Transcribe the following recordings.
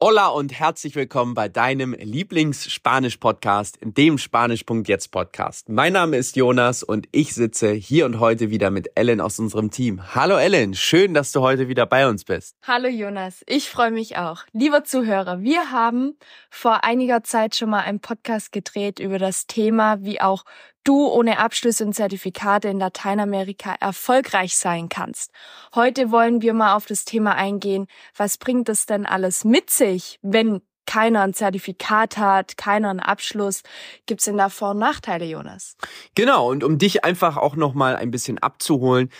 Hola und herzlich willkommen bei deinem Lieblings-Spanisch-Podcast, dem Spanisch.jetzt Podcast. Mein Name ist Jonas und ich sitze hier und heute wieder mit Ellen aus unserem Team. Hallo Ellen, schön, dass du heute wieder bei uns bist. Hallo Jonas, ich freue mich auch. Lieber Zuhörer, wir haben vor einiger Zeit schon mal einen Podcast gedreht über das Thema, wie auch du ohne Abschlüsse und Zertifikate in Lateinamerika erfolgreich sein kannst. Heute wollen wir mal auf das Thema eingehen, was bringt es denn alles mit sich, wenn keiner ein Zertifikat hat, keiner einen Abschluss. Gibt's denn da Vor- und Nachteile, Jonas? Genau, und um dich einfach auch nochmal ein bisschen abzuholen,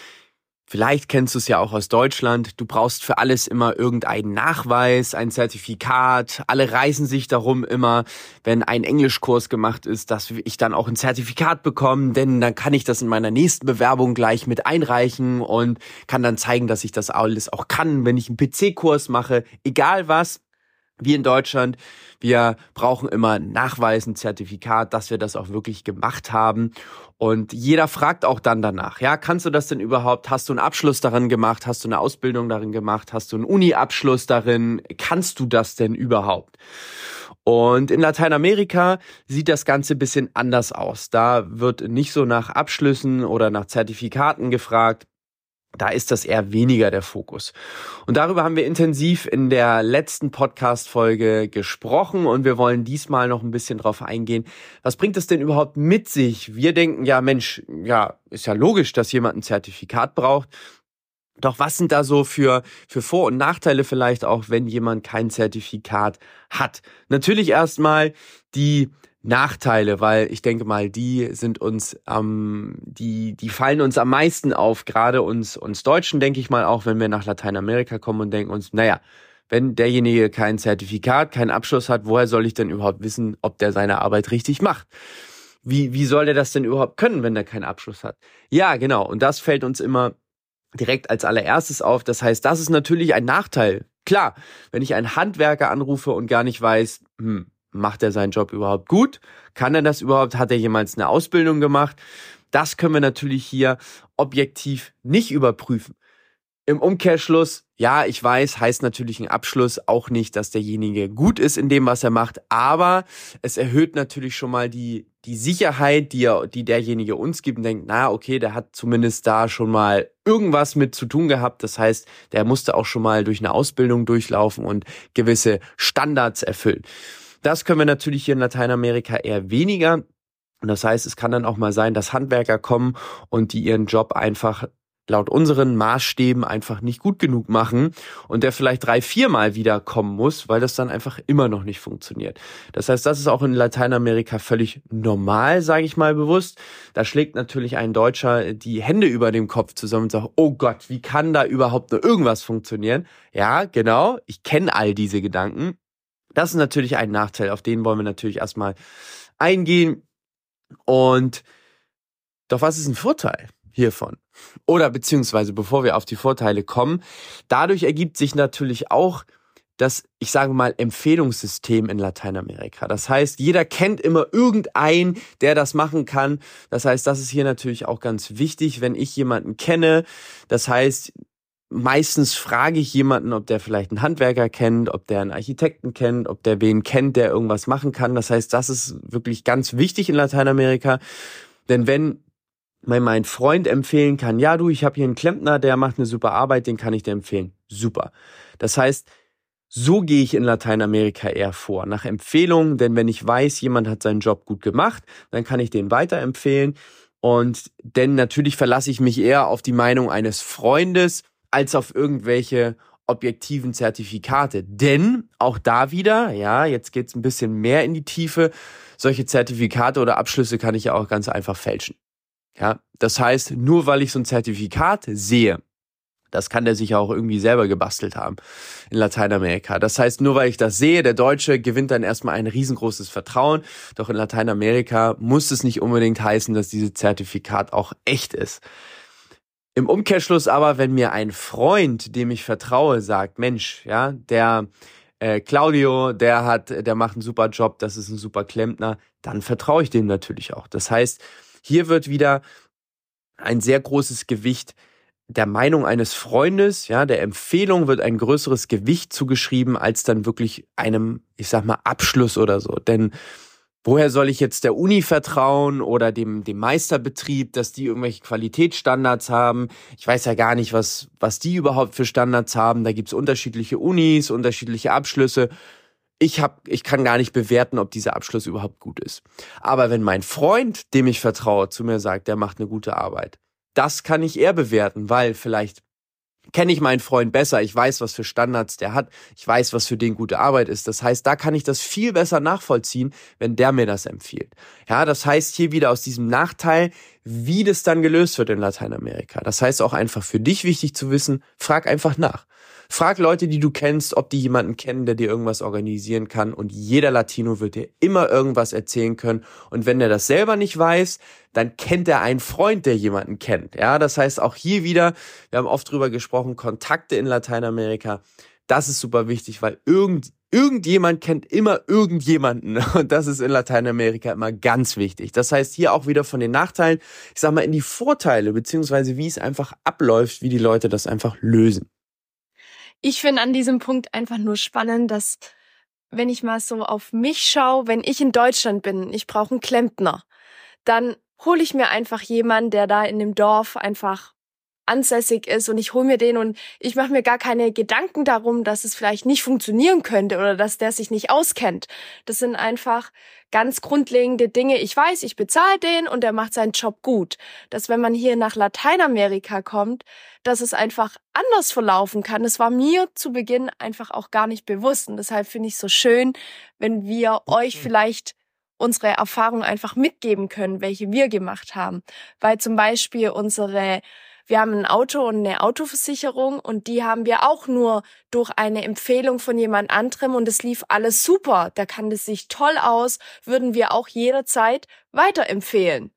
Vielleicht kennst du es ja auch aus Deutschland. Du brauchst für alles immer irgendeinen Nachweis, ein Zertifikat. Alle reißen sich darum immer, wenn ein Englischkurs gemacht ist, dass ich dann auch ein Zertifikat bekomme, denn dann kann ich das in meiner nächsten Bewerbung gleich mit einreichen und kann dann zeigen, dass ich das alles auch kann, wenn ich einen PC-Kurs mache. Egal was, wir in Deutschland, wir brauchen immer Nachweis, ein Zertifikat, dass wir das auch wirklich gemacht haben. Und jeder fragt auch dann danach, ja, kannst du das denn überhaupt? Hast du einen Abschluss darin gemacht? Hast du eine Ausbildung darin gemacht? Hast du einen Uni-Abschluss darin? Kannst du das denn überhaupt? Und in Lateinamerika sieht das Ganze bisschen anders aus. Da wird nicht so nach Abschlüssen oder nach Zertifikaten gefragt, da ist das eher weniger der Fokus. Und darüber haben wir intensiv in der letzten Podcast-Folge gesprochen und wir wollen diesmal noch ein bisschen drauf eingehen. Was bringt es denn überhaupt mit sich? Wir denken, ja Mensch, ja, ist ja logisch, dass jemand ein Zertifikat braucht. Doch was sind da so für, für Vor- und Nachteile vielleicht auch, wenn jemand kein Zertifikat hat? Natürlich erstmal die Nachteile, weil ich denke mal, die sind uns ähm, die die fallen uns am meisten auf, gerade uns uns Deutschen denke ich mal auch, wenn wir nach Lateinamerika kommen und denken uns, naja, wenn derjenige kein Zertifikat, keinen Abschluss hat, woher soll ich denn überhaupt wissen, ob der seine Arbeit richtig macht? Wie wie soll der das denn überhaupt können, wenn der keinen Abschluss hat? Ja, genau, und das fällt uns immer direkt als allererstes auf. Das heißt, das ist natürlich ein Nachteil. Klar, wenn ich einen Handwerker anrufe und gar nicht weiß, hm, Macht er seinen Job überhaupt gut? Kann er das überhaupt? Hat er jemals eine Ausbildung gemacht? Das können wir natürlich hier objektiv nicht überprüfen. Im Umkehrschluss, ja, ich weiß, heißt natürlich ein Abschluss auch nicht, dass derjenige gut ist in dem, was er macht, aber es erhöht natürlich schon mal die, die Sicherheit, die, er, die derjenige uns gibt und denkt, na, okay, der hat zumindest da schon mal irgendwas mit zu tun gehabt. Das heißt, der musste auch schon mal durch eine Ausbildung durchlaufen und gewisse Standards erfüllen. Das können wir natürlich hier in Lateinamerika eher weniger. Und das heißt, es kann dann auch mal sein, dass Handwerker kommen und die ihren Job einfach laut unseren Maßstäben einfach nicht gut genug machen und der vielleicht drei, viermal wieder kommen muss, weil das dann einfach immer noch nicht funktioniert. Das heißt, das ist auch in Lateinamerika völlig normal, sage ich mal bewusst. Da schlägt natürlich ein Deutscher die Hände über dem Kopf zusammen und sagt, oh Gott, wie kann da überhaupt nur irgendwas funktionieren? Ja, genau, ich kenne all diese Gedanken. Das ist natürlich ein Nachteil, auf den wollen wir natürlich erstmal eingehen. Und doch was ist ein Vorteil hiervon? Oder beziehungsweise bevor wir auf die Vorteile kommen, dadurch ergibt sich natürlich auch das, ich sage mal, Empfehlungssystem in Lateinamerika. Das heißt, jeder kennt immer irgendeinen, der das machen kann. Das heißt, das ist hier natürlich auch ganz wichtig, wenn ich jemanden kenne. Das heißt, meistens frage ich jemanden, ob der vielleicht einen Handwerker kennt, ob der einen Architekten kennt, ob der wen kennt, der irgendwas machen kann. Das heißt, das ist wirklich ganz wichtig in Lateinamerika. Denn wenn mir mein Freund empfehlen kann, ja du, ich habe hier einen Klempner, der macht eine super Arbeit, den kann ich dir empfehlen. Super. Das heißt, so gehe ich in Lateinamerika eher vor, nach Empfehlungen, denn wenn ich weiß, jemand hat seinen Job gut gemacht, dann kann ich den weiterempfehlen. Und denn natürlich verlasse ich mich eher auf die Meinung eines Freundes als auf irgendwelche objektiven Zertifikate. Denn auch da wieder, ja, jetzt geht's ein bisschen mehr in die Tiefe, solche Zertifikate oder Abschlüsse kann ich ja auch ganz einfach fälschen. Ja, das heißt, nur weil ich so ein Zertifikat sehe, das kann der sich ja auch irgendwie selber gebastelt haben in Lateinamerika. Das heißt, nur weil ich das sehe, der Deutsche gewinnt dann erstmal ein riesengroßes Vertrauen. Doch in Lateinamerika muss es nicht unbedingt heißen, dass dieses Zertifikat auch echt ist. Im Umkehrschluss aber, wenn mir ein Freund, dem ich vertraue, sagt, Mensch, ja, der äh, Claudio, der hat, der macht einen super Job, das ist ein super Klempner, dann vertraue ich dem natürlich auch. Das heißt, hier wird wieder ein sehr großes Gewicht der Meinung eines Freundes, ja, der Empfehlung wird ein größeres Gewicht zugeschrieben als dann wirklich einem, ich sag mal, Abschluss oder so. Denn woher soll ich jetzt der Uni vertrauen oder dem, dem Meisterbetrieb, dass die irgendwelche Qualitätsstandards haben? Ich weiß ja gar nicht, was, was die überhaupt für Standards haben. Da gibt's unterschiedliche Unis, unterschiedliche Abschlüsse. Ich, hab, ich kann gar nicht bewerten, ob dieser Abschluss überhaupt gut ist. Aber wenn mein Freund, dem ich vertraue, zu mir sagt, der macht eine gute Arbeit, das kann ich eher bewerten, weil vielleicht kenne ich meinen Freund besser, ich weiß, was für Standards der hat, ich weiß, was für den gute Arbeit ist. Das heißt, da kann ich das viel besser nachvollziehen, wenn der mir das empfiehlt. Ja, das heißt hier wieder aus diesem Nachteil, wie das dann gelöst wird in Lateinamerika. Das heißt auch einfach für dich wichtig zu wissen, frag einfach nach. Frag Leute, die du kennst, ob die jemanden kennen, der dir irgendwas organisieren kann. Und jeder Latino wird dir immer irgendwas erzählen können. Und wenn er das selber nicht weiß, dann kennt er einen Freund, der jemanden kennt. Ja, das heißt auch hier wieder, wir haben oft drüber gesprochen, Kontakte in Lateinamerika. Das ist super wichtig, weil irgend, irgendjemand kennt immer irgendjemanden. Und das ist in Lateinamerika immer ganz wichtig. Das heißt hier auch wieder von den Nachteilen, ich sag mal, in die Vorteile, beziehungsweise wie es einfach abläuft, wie die Leute das einfach lösen ich finde an diesem Punkt einfach nur spannend, dass wenn ich mal so auf mich schaue, wenn ich in Deutschland bin, ich brauche einen Klempner, dann hole ich mir einfach jemanden, der da in dem Dorf einfach ansässig ist und ich hole mir den und ich mache mir gar keine Gedanken darum, dass es vielleicht nicht funktionieren könnte oder dass der sich nicht auskennt. Das sind einfach ganz grundlegende Dinge. Ich weiß, ich bezahle den und der macht seinen Job gut. Dass wenn man hier nach Lateinamerika kommt, dass es einfach anders verlaufen kann. Das war mir zu Beginn einfach auch gar nicht bewusst und deshalb finde ich es so schön, wenn wir euch vielleicht unsere Erfahrung einfach mitgeben können, welche wir gemacht haben. Weil zum Beispiel unsere wir haben ein Auto und eine Autoversicherung und die haben wir auch nur durch eine Empfehlung von jemand anderem und es lief alles super. Da kann es sich toll aus, würden wir auch jederzeit weiterempfehlen.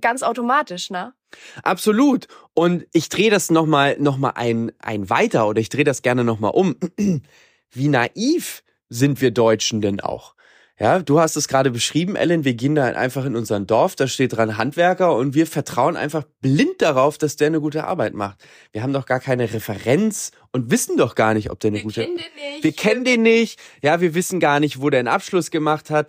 Ganz automatisch, ne? Absolut. Und ich drehe das nochmal noch mal ein, ein weiter oder ich drehe das gerne nochmal um. Wie naiv sind wir Deutschen denn auch? Ja, du hast es gerade beschrieben, Ellen. Wir gehen da einfach in unseren Dorf, da steht dran Handwerker und wir vertrauen einfach blind darauf, dass der eine gute Arbeit macht. Wir haben doch gar keine Referenz und wissen doch gar nicht, ob der eine wir gute. Kennen den nicht. Wir kennen den nicht. Ja, wir wissen gar nicht, wo der einen Abschluss gemacht hat.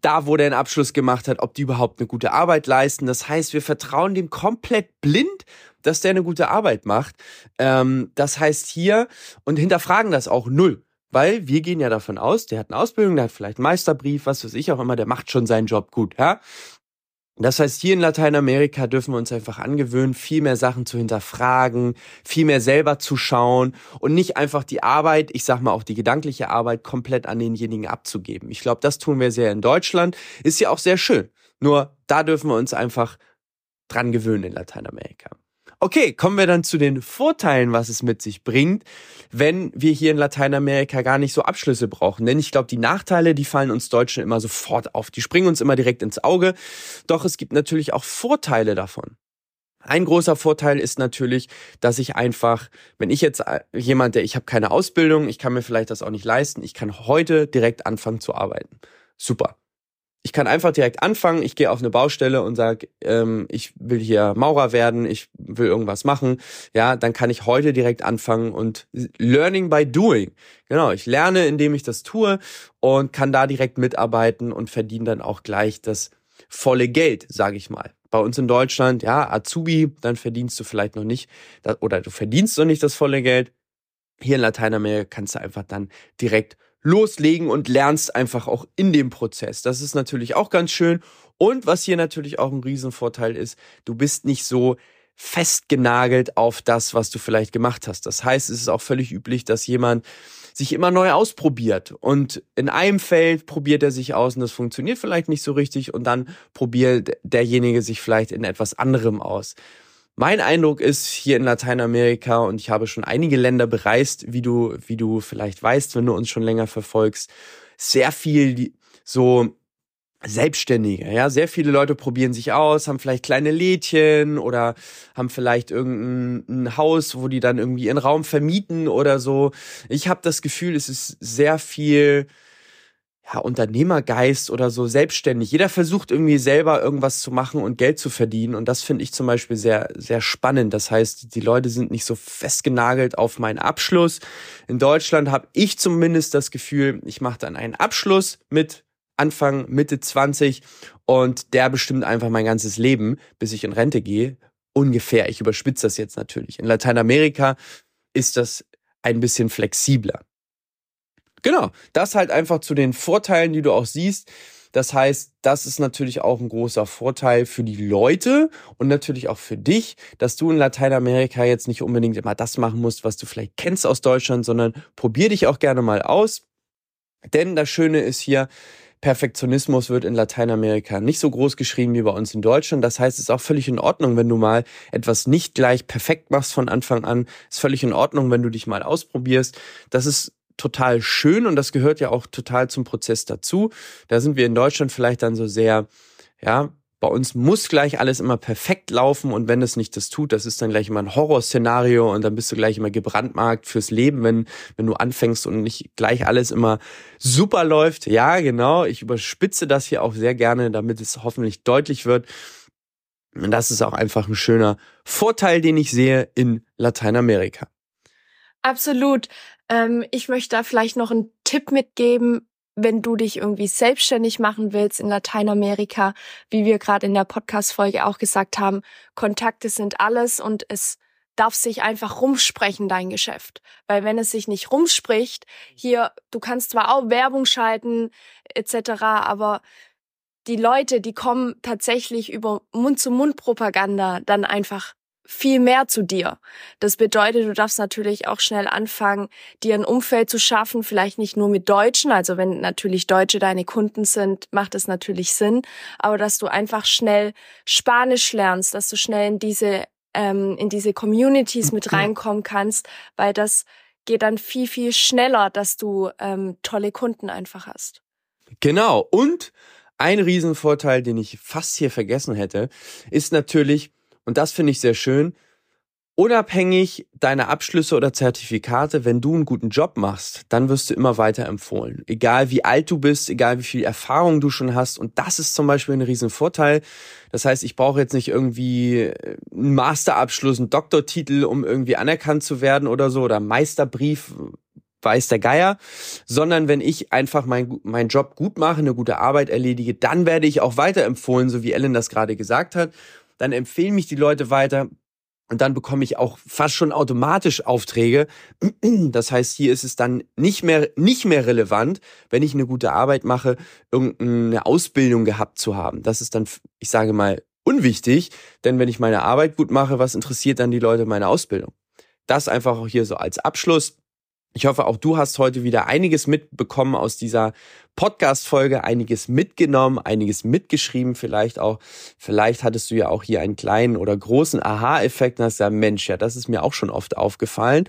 Da, wo der einen Abschluss gemacht hat, ob die überhaupt eine gute Arbeit leisten. Das heißt, wir vertrauen dem komplett blind, dass der eine gute Arbeit macht. Ähm, das heißt hier und hinterfragen das auch null. Weil wir gehen ja davon aus, der hat eine Ausbildung, der hat vielleicht einen Meisterbrief, was weiß ich auch immer, der macht schon seinen Job gut, ja. Das heißt, hier in Lateinamerika dürfen wir uns einfach angewöhnen, viel mehr Sachen zu hinterfragen, viel mehr selber zu schauen und nicht einfach die Arbeit, ich sag mal auch die gedankliche Arbeit, komplett an denjenigen abzugeben. Ich glaube, das tun wir sehr in Deutschland. Ist ja auch sehr schön. Nur da dürfen wir uns einfach dran gewöhnen in Lateinamerika. Okay, kommen wir dann zu den Vorteilen, was es mit sich bringt, wenn wir hier in Lateinamerika gar nicht so Abschlüsse brauchen. Denn ich glaube, die Nachteile, die fallen uns Deutschen immer sofort auf. Die springen uns immer direkt ins Auge. Doch es gibt natürlich auch Vorteile davon. Ein großer Vorteil ist natürlich, dass ich einfach, wenn ich jetzt äh, jemand, der ich habe keine Ausbildung, ich kann mir vielleicht das auch nicht leisten, ich kann heute direkt anfangen zu arbeiten. Super. Ich kann einfach direkt anfangen. Ich gehe auf eine Baustelle und sage, ähm, ich will hier Maurer werden, ich will irgendwas machen. Ja, dann kann ich heute direkt anfangen und Learning by Doing. Genau, ich lerne, indem ich das tue und kann da direkt mitarbeiten und verdiene dann auch gleich das volle Geld, sage ich mal. Bei uns in Deutschland, ja, Azubi, dann verdienst du vielleicht noch nicht oder du verdienst noch nicht das volle Geld. Hier in Lateinamerika kannst du einfach dann direkt loslegen und lernst einfach auch in dem Prozess. Das ist natürlich auch ganz schön. Und was hier natürlich auch ein Riesenvorteil ist, du bist nicht so festgenagelt auf das, was du vielleicht gemacht hast. Das heißt, es ist auch völlig üblich, dass jemand sich immer neu ausprobiert. Und in einem Feld probiert er sich aus und das funktioniert vielleicht nicht so richtig und dann probiert derjenige sich vielleicht in etwas anderem aus. Mein Eindruck ist hier in Lateinamerika und ich habe schon einige Länder bereist, wie du, wie du vielleicht weißt, wenn du uns schon länger verfolgst, sehr viel so Selbstständige, ja, sehr viele Leute probieren sich aus, haben vielleicht kleine Lädchen oder haben vielleicht irgendein Haus, wo die dann irgendwie ihren Raum vermieten oder so. Ich habe das Gefühl, es ist sehr viel ja, Unternehmergeist oder so selbstständig. Jeder versucht irgendwie selber irgendwas zu machen und Geld zu verdienen. Und das finde ich zum Beispiel sehr, sehr spannend. Das heißt, die Leute sind nicht so festgenagelt auf meinen Abschluss. In Deutschland habe ich zumindest das Gefühl, ich mache dann einen Abschluss mit Anfang, Mitte 20 und der bestimmt einfach mein ganzes Leben, bis ich in Rente gehe. Ungefähr. Ich überspitze das jetzt natürlich. In Lateinamerika ist das ein bisschen flexibler. Genau, das halt einfach zu den Vorteilen, die du auch siehst. Das heißt, das ist natürlich auch ein großer Vorteil für die Leute und natürlich auch für dich, dass du in Lateinamerika jetzt nicht unbedingt immer das machen musst, was du vielleicht kennst aus Deutschland, sondern probier dich auch gerne mal aus. Denn das Schöne ist hier, Perfektionismus wird in Lateinamerika nicht so groß geschrieben wie bei uns in Deutschland. Das heißt, es ist auch völlig in Ordnung, wenn du mal etwas nicht gleich perfekt machst von Anfang an. Es ist völlig in Ordnung, wenn du dich mal ausprobierst. Das ist total schön und das gehört ja auch total zum Prozess dazu. Da sind wir in Deutschland vielleicht dann so sehr, ja, bei uns muss gleich alles immer perfekt laufen und wenn es nicht das tut, das ist dann gleich immer ein Horrorszenario und dann bist du gleich immer gebrandmarkt fürs Leben, wenn, wenn du anfängst und nicht gleich alles immer super läuft. Ja, genau. Ich überspitze das hier auch sehr gerne, damit es hoffentlich deutlich wird. Und das ist auch einfach ein schöner Vorteil, den ich sehe in Lateinamerika. Absolut. Ähm, ich möchte da vielleicht noch einen Tipp mitgeben, wenn du dich irgendwie selbstständig machen willst in Lateinamerika, wie wir gerade in der Podcast-Folge auch gesagt haben, Kontakte sind alles und es darf sich einfach rumsprechen, dein Geschäft. Weil wenn es sich nicht rumspricht, hier, du kannst zwar auch Werbung schalten, etc., aber die Leute, die kommen tatsächlich über Mund-zu-Mund-Propaganda dann einfach viel mehr zu dir. Das bedeutet, du darfst natürlich auch schnell anfangen, dir ein Umfeld zu schaffen, vielleicht nicht nur mit Deutschen, also wenn natürlich Deutsche deine Kunden sind, macht es natürlich Sinn, aber dass du einfach schnell Spanisch lernst, dass du schnell in diese ähm, in diese Communities mit reinkommen kannst, weil das geht dann viel viel schneller, dass du ähm, tolle Kunden einfach hast. Genau und ein Riesenvorteil, den ich fast hier vergessen hätte, ist natürlich, und das finde ich sehr schön, unabhängig deiner Abschlüsse oder Zertifikate, wenn du einen guten Job machst, dann wirst du immer weiter empfohlen. Egal wie alt du bist, egal wie viel Erfahrung du schon hast. Und das ist zum Beispiel ein Riesenvorteil. Das heißt, ich brauche jetzt nicht irgendwie einen Masterabschluss, einen Doktortitel, um irgendwie anerkannt zu werden oder so, oder Meisterbrief, weiß der Geier, sondern wenn ich einfach meinen mein Job gut mache, eine gute Arbeit erledige, dann werde ich auch weiterempfohlen, so wie Ellen das gerade gesagt hat dann empfehlen mich die Leute weiter und dann bekomme ich auch fast schon automatisch Aufträge. Das heißt, hier ist es dann nicht mehr, nicht mehr relevant, wenn ich eine gute Arbeit mache, irgendeine Ausbildung gehabt zu haben. Das ist dann, ich sage mal, unwichtig, denn wenn ich meine Arbeit gut mache, was interessiert dann die Leute meine Ausbildung? Das einfach auch hier so als Abschluss. Ich hoffe, auch du hast heute wieder einiges mitbekommen aus dieser Podcast-Folge, einiges mitgenommen, einiges mitgeschrieben vielleicht auch. Vielleicht hattest du ja auch hier einen kleinen oder großen Aha-Effekt und hast gesagt, Mensch, ja, das ist mir auch schon oft aufgefallen.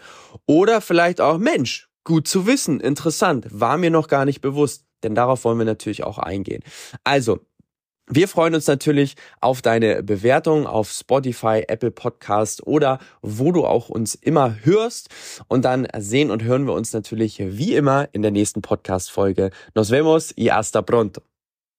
Oder vielleicht auch, Mensch, gut zu wissen, interessant, war mir noch gar nicht bewusst. Denn darauf wollen wir natürlich auch eingehen. Also, wir freuen uns natürlich auf deine Bewertung auf Spotify, Apple Podcast oder wo du auch uns immer hörst. Und dann sehen und hören wir uns natürlich wie immer in der nächsten Podcast-Folge. Nos vemos y hasta pronto.